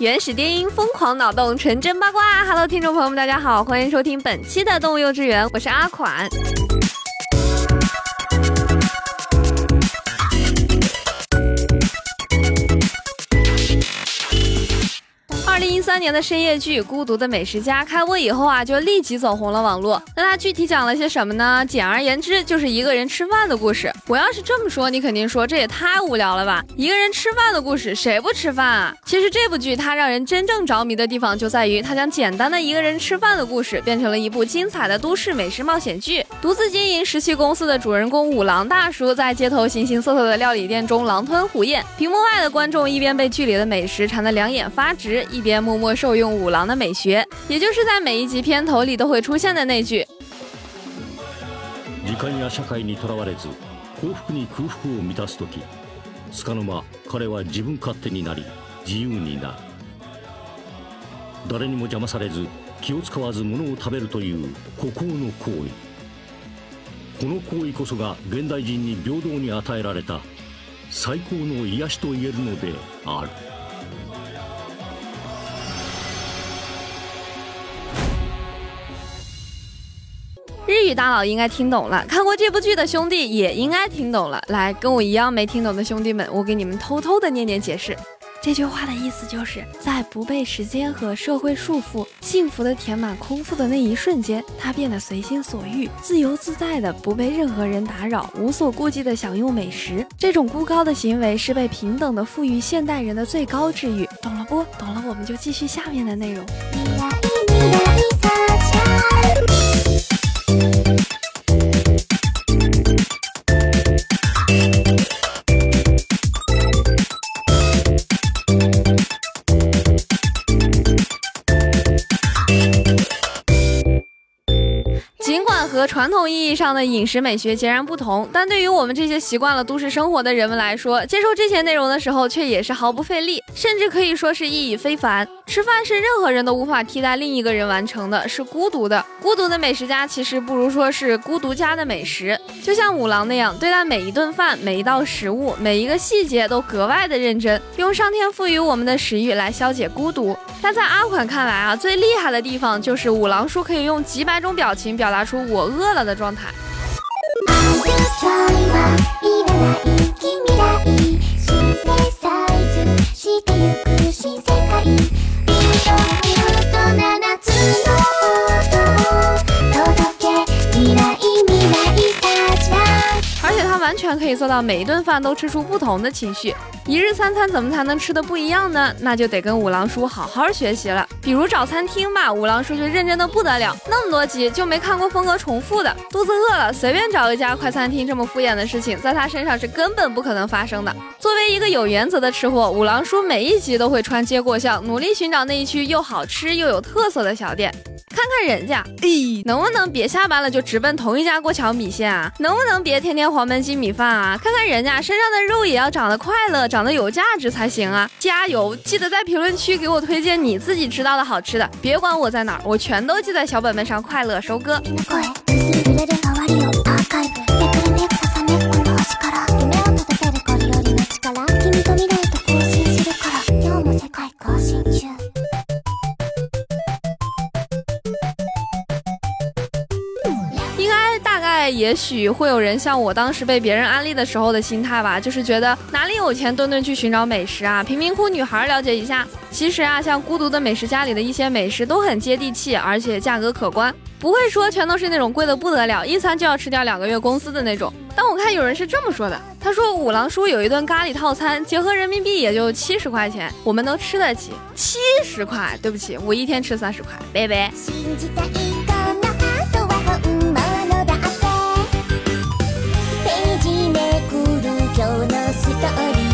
原始电音，疯狂脑洞，纯真八卦。Hello，听众朋友们，大家好，欢迎收听本期的动物幼稚园，我是阿款。三年的深夜剧《孤独的美食家》开播以后啊，就立即走红了网络。那它具体讲了些什么呢？简而言之，就是一个人吃饭的故事。我要是这么说，你肯定说这也太无聊了吧？一个人吃饭的故事，谁不吃饭啊？其实这部剧它让人真正着迷的地方就在于，它将简单的一个人吃饭的故事变成了一部精彩的都市美食冒险剧。独自经营石器公司的主人公五郎大叔，在街头形形色色的料理店中狼吞虎咽。屏幕外的观众一边被剧里的美食馋得两眼发直，一边。默默受用五郎的美学，也就是在每一集片头里都会出现的那句。時間や社会にとらわれず幸福に空腹を満たす時つかの間彼は自分勝手になり自由になる誰にも邪魔されず気を使わず物を食べるという孤高の行為この行為こそが現代人に平等に与えられた最高の癒しと言えるのである。日语大佬应该听懂了，看过这部剧的兄弟也应该听懂了。来，跟我一样没听懂的兄弟们，我给你们偷偷的念念解释。这句话的意思就是在不被时间和社会束缚，幸福的填满空腹的那一瞬间，他变得随心所欲、自由自在的，不被任何人打扰，无所顾忌的享用美食。这种孤高的行为是被平等的赋予现代人的最高治愈。懂了不？懂了，我们就继续下面的内容。传统意义上的饮食美学截然不同，但对于我们这些习惯了都市生活的人们来说，接受这些内容的时候却也是毫不费力，甚至可以说是意义非凡。吃饭是任何人都无法替代另一个人完成的，是孤独的。孤独的美食家其实不如说是孤独家的美食，就像五郎那样，对待每一顿饭、每一道食物、每一个细节都格外的认真，用上天赋予我们的食欲来消解孤独。但在阿款看来啊，最厉害的地方就是五郎叔可以用几百种表情表达出我饿了的状态。到每一顿饭都吃出不同的情绪。一日三餐怎么才能吃的不一样呢？那就得跟五郎叔好好学习了。比如找餐厅吧，五郎叔就认真的不得了。那么多集就没看过风格重复的。肚子饿了，随便找一家快餐厅，这么敷衍的事情，在他身上是根本不可能发生的。作为一个有原则的吃货，五郎叔每一集都会穿街过巷，努力寻找那一区又好吃又有特色的小店。看看人家，咦，能不能别下班了就直奔同一家过桥米线啊？能不能别天天黄焖鸡米饭啊？看看人家身上的肉也要长得快乐，长得有价值才行啊！加油，记得在评论区给我推荐你自己知道的好吃的，别管我在哪儿，我全都记在小本本上，快乐收割。也许会有人像我当时被别人安利的时候的心态吧，就是觉得哪里有钱顿顿去寻找美食啊，贫民窟女孩了解一下。其实啊，像《孤独的美食家》里的一些美食都很接地气，而且价格可观，不会说全都是那种贵的不得了，一餐就要吃掉两个月工资的那种。但我看有人是这么说的，他说五郎叔有一顿咖喱套餐，结合人民币也就七十块钱，我们都吃得起。七十块，对不起，我一天吃三十块，拜拜。今日のストーリー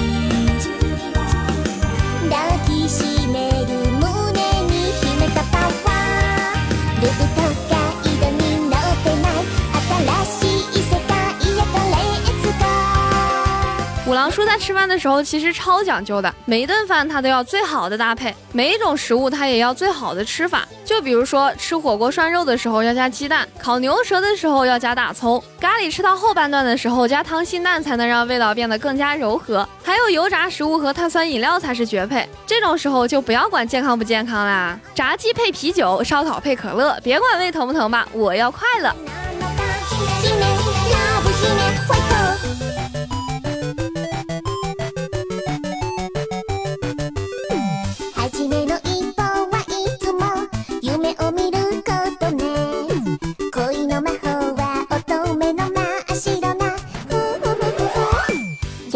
郎叔在吃饭的时候其实超讲究的，每一顿饭他都要最好的搭配，每一种食物他也要最好的吃法。就比如说吃火锅涮肉的时候要加鸡蛋，烤牛舌的时候要加大葱，咖喱吃到后半段的时候加溏心蛋才能让味道变得更加柔和。还有油炸食物和碳酸饮料才是绝配，这种时候就不要管健康不健康啦，炸鸡配啤酒，烧烤配可乐，别管胃疼不疼吧，我要快乐。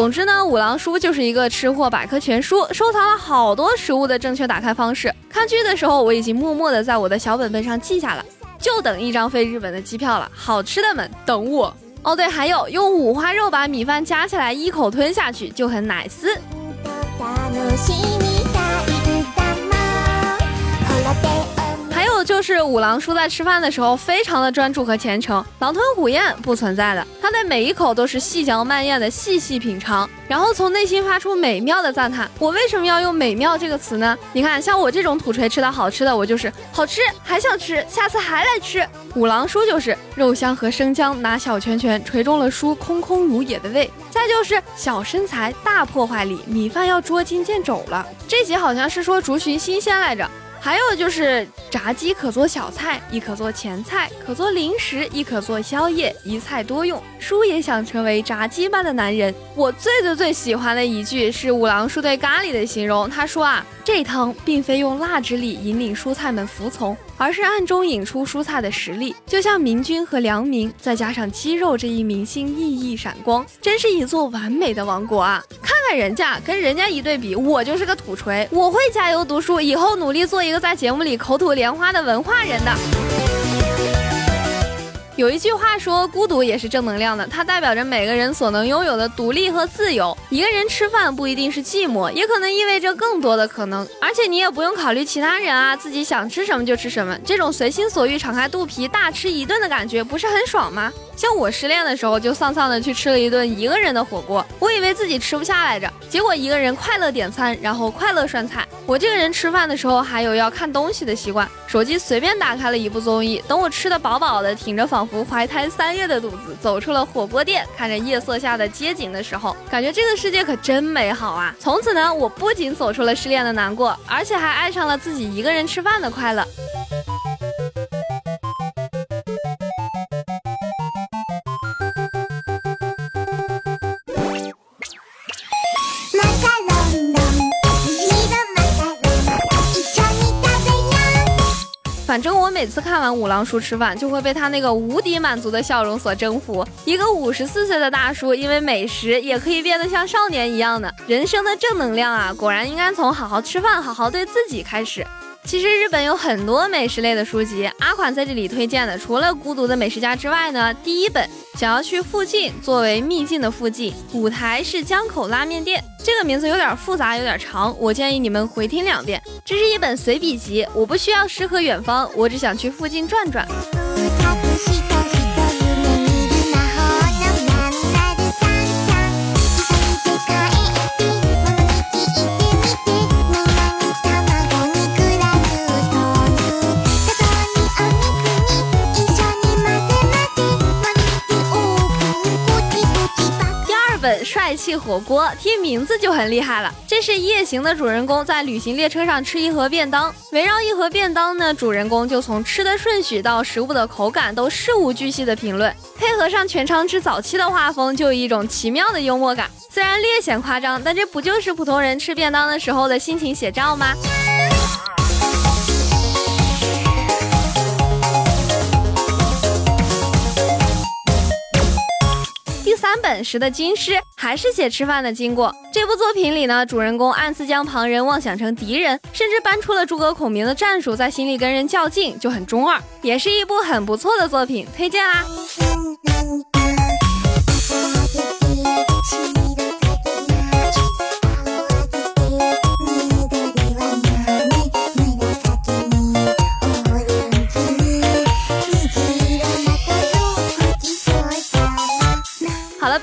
总之呢，五郎叔就是一个吃货百科全书，收藏了好多食物的正确打开方式。看剧的时候，我已经默默的在我的小本本上记下了，就等一张飞日本的机票了。好吃的们等我哦。对，还有用五花肉把米饭夹起来一口吞下去，就很奶丝。就是五郎叔在吃饭的时候非常的专注和虔诚，狼吞虎咽不存在的，他对每一口都是细嚼慢咽的细细品尝，然后从内心发出美妙的赞叹。我为什么要用美妙这个词呢？你看，像我这种土锤吃到好吃的，我就是好吃，还想吃，下次还来吃。五郎叔就是肉香和生姜拿小拳拳捶中了叔空空如也的胃，再就是小身材大破坏力，米饭要捉襟见肘了。这集好像是说竹寻新鲜来着。还有就是炸鸡可做小菜，亦可做前菜，可做零食，亦可做宵夜，一菜多用。叔也想成为炸鸡般的男人。我最最最喜欢的一句是五郎叔对咖喱的形容，他说啊。这汤并非用辣之力引领蔬菜们服从，而是暗中引出蔬菜的实力，就像明君和良民，再加上肌肉这一明星熠熠闪光，真是一座完美的王国啊！看看人家，跟人家一对比，我就是个土锤。我会加油读书，以后努力做一个在节目里口吐莲花的文化人的。有一句话说，孤独也是正能量的，它代表着每个人所能拥有的独立和自由。一个人吃饭不一定是寂寞，也可能意味着更多的可能。而且你也不用考虑其他人啊，自己想吃什么就吃什么，这种随心所欲、敞开肚皮大吃一顿的感觉，不是很爽吗？像我失恋的时候，就丧丧的去吃了一顿一个人的火锅，我以为自己吃不下来着，结果一个人快乐点餐，然后快乐涮菜。我这个人吃饭的时候还有要看东西的习惯，手机随便打开了一部综艺，等我吃的饱饱的，挺着仿佛怀胎三月的肚子，走出了火锅店，看着夜色下的街景的时候，感觉这个世界可真美好啊！从此呢，我不仅走出了失恋的难过，而且还爱上了自己一个人吃饭的快乐。反正我每次看完五郎叔吃饭，就会被他那个无敌满足的笑容所征服。一个五十四岁的大叔，因为美食也可以变得像少年一样的。人生的正能量啊，果然应该从好好吃饭、好好对自己开始。其实日本有很多美食类的书籍，阿款在这里推荐的，除了《孤独的美食家》之外呢，第一本。想要去附近作为秘境的附近，舞台是江口拉面店。这个名字有点复杂，有点长，我建议你们回听两遍。这是一本随笔集，我不需要诗和远方，我只想去附近转转。气火锅，听名字就很厉害了。这是夜行的主人公在旅行列车上吃一盒便当，围绕一盒便当呢，主人公就从吃的顺序到食物的口感都事无巨细的评论，配合上全长之早期的画风，就有一种奇妙的幽默感。虽然略显夸张，但这不就是普通人吃便当的时候的心情写照吗？三本时的军师还是写吃饭的经过。这部作品里呢，主人公暗自将旁人妄想成敌人，甚至搬出了诸葛孔明的战术，在心里跟人较劲，就很中二，也是一部很不错的作品，推荐啦。